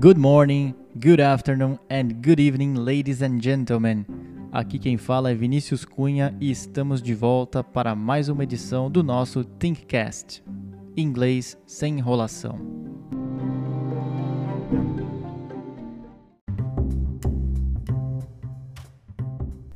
Good morning, good afternoon and good evening, ladies and gentlemen. Aqui quem fala é Vinícius Cunha e estamos de volta para mais uma edição do nosso Thinkcast. Inglês sem enrolação.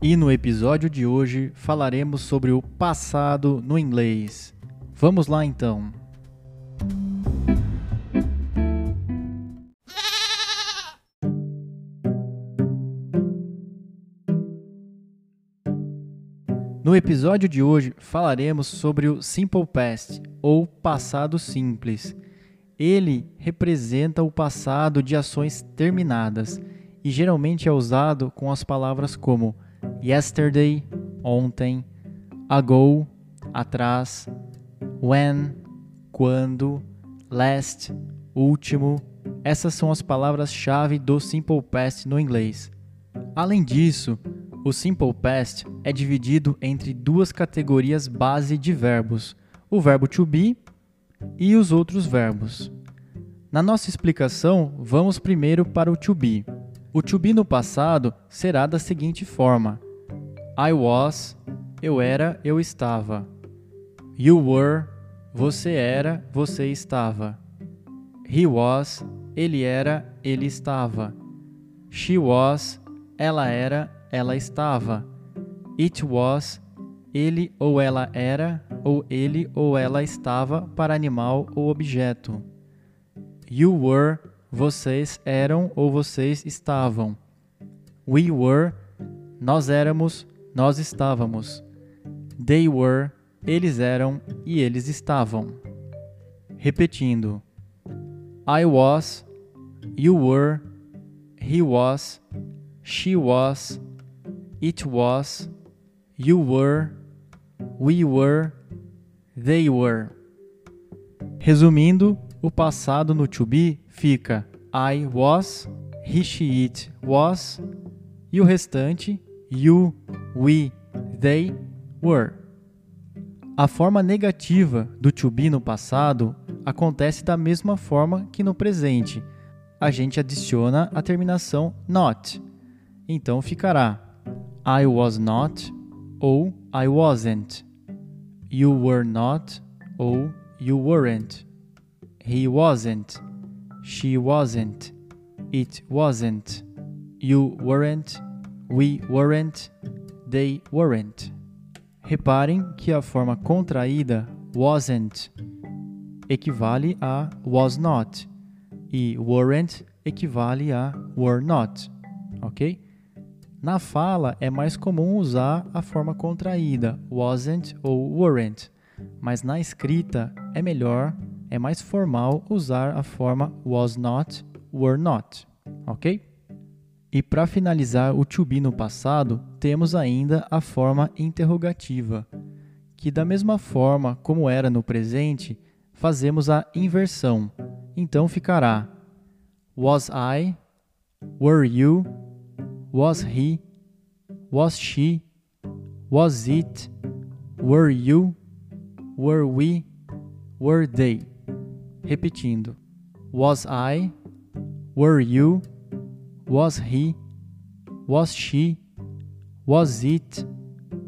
E no episódio de hoje falaremos sobre o passado no inglês. Vamos lá então. No episódio de hoje falaremos sobre o Simple Past, ou passado simples. Ele representa o passado de ações terminadas e geralmente é usado com as palavras como yesterday, ontem, ago, atrás, when, quando, last, último. Essas são as palavras-chave do Simple Past no inglês. Além disso, o Simple Past é dividido entre duas categorias base de verbos: o verbo to be e os outros verbos. Na nossa explicação, vamos primeiro para o to be. O to be no passado será da seguinte forma: I was, eu era, eu estava. You were, você era, você estava. He was, ele era, ele estava. She was, ela era, ela estava. It was, ele ou ela era, ou ele ou ela estava para animal ou objeto. You were, vocês eram ou vocês estavam. We were, nós éramos, nós estávamos. They were, eles eram e eles estavam. Repetindo. I was, you were, he was, she was, It was, you were, we were, they were. Resumindo, o passado no to be fica I was, he, she, it was e o restante you, we, they were. A forma negativa do to be no passado acontece da mesma forma que no presente. A gente adiciona a terminação not. Então ficará I was not oh, I wasn't. You were not oh, you weren't. He wasn't. She wasn't. It wasn't. You weren't. We weren't. They weren't. Reparem que a forma contraída wasn't equivale a was not e weren't equivale a were not, ok? Na fala é mais comum usar a forma contraída, wasn't ou weren't, mas na escrita é melhor, é mais formal usar a forma was not, were not, ok? E para finalizar o to be no passado, temos ainda a forma interrogativa, que da mesma forma como era no presente, fazemos a inversão. Então ficará Was I? Were you? Was he? Was she? Was it? Were you? Were we? Were they? Repetindo. Was I? Were you? Was he? Was she? Was it?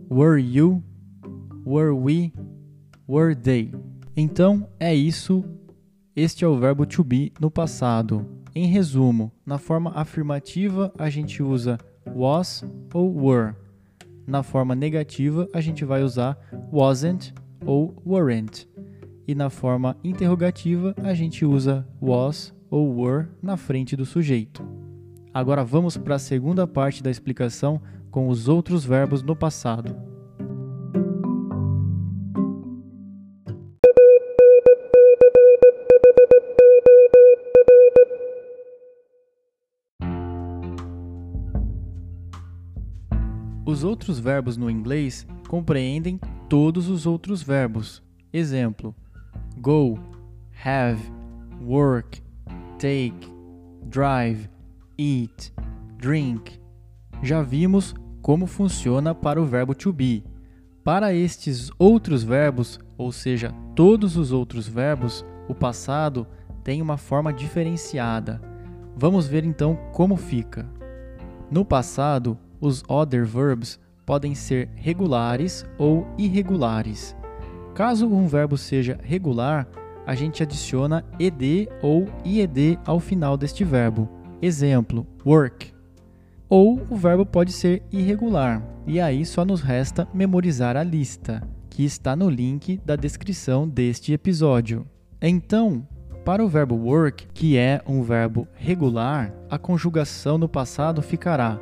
Were you? Were we? Were they? Então é isso. Este é o verbo to be no passado. Em resumo, na forma afirmativa a gente usa was ou were. Na forma negativa a gente vai usar wasn't ou weren't. E na forma interrogativa a gente usa was ou were na frente do sujeito. Agora vamos para a segunda parte da explicação com os outros verbos no passado. Os outros verbos no inglês compreendem todos os outros verbos. Exemplo: go, have, work, take, drive, eat, drink. Já vimos como funciona para o verbo to be. Para estes outros verbos, ou seja, todos os outros verbos, o passado tem uma forma diferenciada. Vamos ver então como fica. No passado, os other verbs podem ser regulares ou irregulares. Caso um verbo seja regular, a gente adiciona ed ou ied ao final deste verbo. Exemplo: work. Ou o verbo pode ser irregular, e aí só nos resta memorizar a lista, que está no link da descrição deste episódio. Então, para o verbo work, que é um verbo regular, a conjugação no passado ficará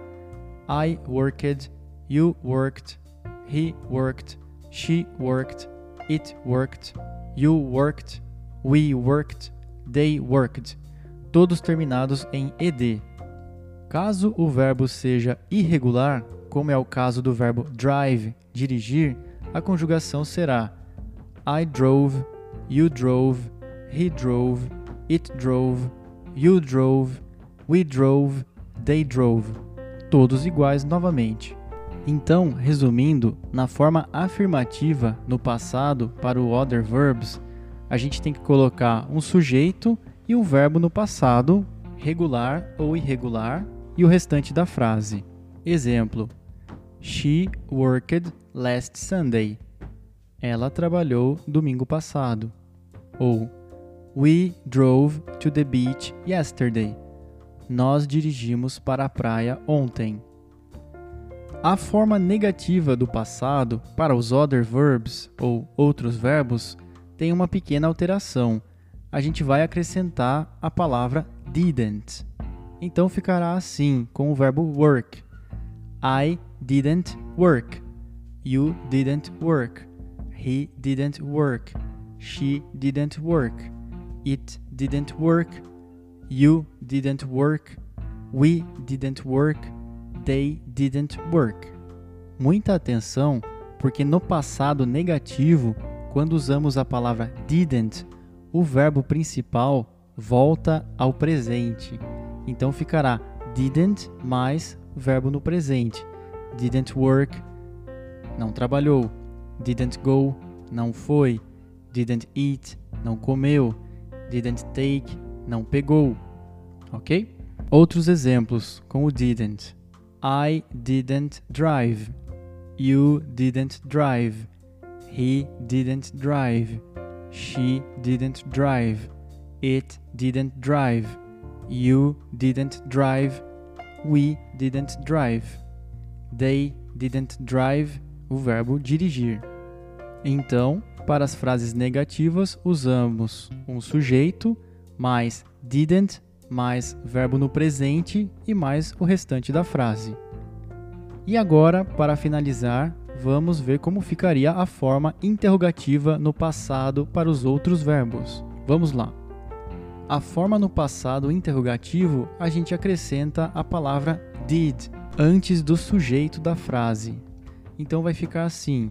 I worked, you worked, he worked, she worked, it worked, you worked, we worked, they worked, todos terminados em ed. Caso o verbo seja irregular, como é o caso do verbo drive, dirigir, a conjugação será I drove, you drove, he drove, it drove, you drove, we drove, they drove. Todos iguais novamente. Então, resumindo, na forma afirmativa no passado para o other verbs, a gente tem que colocar um sujeito e um verbo no passado, regular ou irregular, e o restante da frase. Exemplo: She worked last Sunday. Ela trabalhou domingo passado. Ou We drove to the beach yesterday. Nós dirigimos para a praia ontem. A forma negativa do passado para os other verbs ou outros verbos tem uma pequena alteração. A gente vai acrescentar a palavra didn't. Então ficará assim com o verbo work. I didn't work. You didn't work. He didn't work. She didn't work. It didn't work. You didn't work. We didn't work. They didn't work. Muita atenção, porque no passado negativo, quando usamos a palavra didn't, o verbo principal volta ao presente. Então ficará didn't mais verbo no presente. Didn't work, não trabalhou. Didn't go, não foi. Didn't eat, não comeu. Didn't take, não pegou. Ok? Outros exemplos com o didn't. I didn't drive. You didn't drive. He didn't drive. She didn't drive. It didn't drive. You didn't drive. We didn't drive. They didn't drive. O verbo dirigir. Então, para as frases negativas, usamos um sujeito mais didn't mais verbo no presente e mais o restante da frase. E agora, para finalizar, vamos ver como ficaria a forma interrogativa no passado para os outros verbos. Vamos lá. A forma no passado interrogativo, a gente acrescenta a palavra did antes do sujeito da frase. Então vai ficar assim: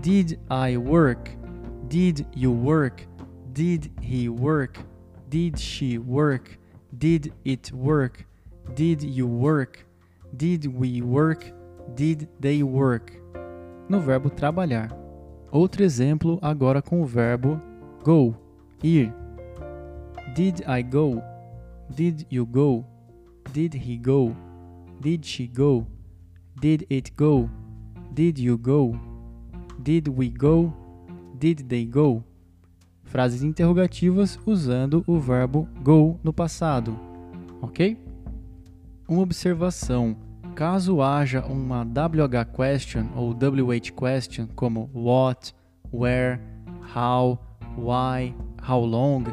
Did I work? Did you work? Did he work? Did she work? Did it work? Did you work? Did we work? Did they work? No verbo trabalhar. Outro exemplo agora com o verbo go, ir. Did I go? Did you go? Did he go? Did she go? Did it go? Did you go? Did we go? Did they go? Frases interrogativas usando o verbo go no passado, ok? Uma observação: caso haja uma WH question ou WH question, como what, where, how, why, how long,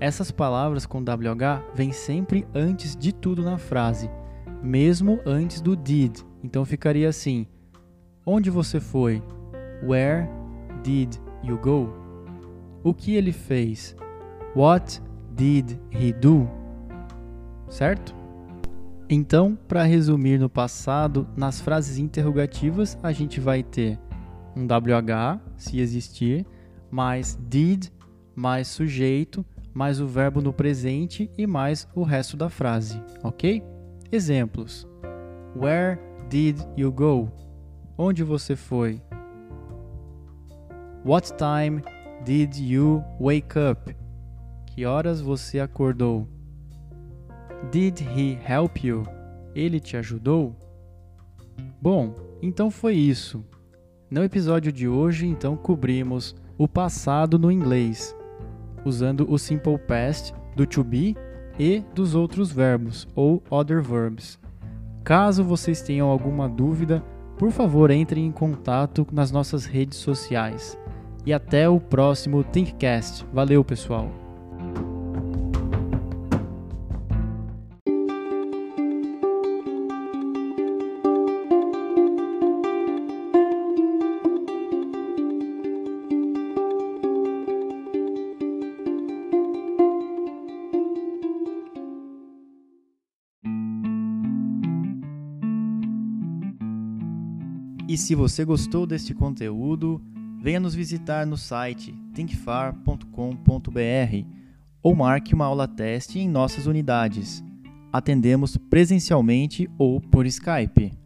essas palavras com WH vêm sempre antes de tudo na frase, mesmo antes do did. Então ficaria assim: Onde você foi? Where did you go? O que ele fez? What did he do? Certo? Então, para resumir no passado, nas frases interrogativas, a gente vai ter um WH, se existir, mais did, mais sujeito, mais o verbo no presente e mais o resto da frase, ok? Exemplos: Where did you go? Onde você foi? What time did you wake up? Que horas você acordou? Did he help you? Ele te ajudou? Bom, então foi isso. No episódio de hoje, então cobrimos o passado no inglês, usando o simple past do to be e dos outros verbos ou other verbs. Caso vocês tenham alguma dúvida, por favor entrem em contato nas nossas redes sociais. E até o próximo Thinkcast. Valeu, pessoal! E se você gostou deste conteúdo, venha nos visitar no site thinkfar.com.br ou marque uma aula teste em nossas unidades. Atendemos presencialmente ou por Skype.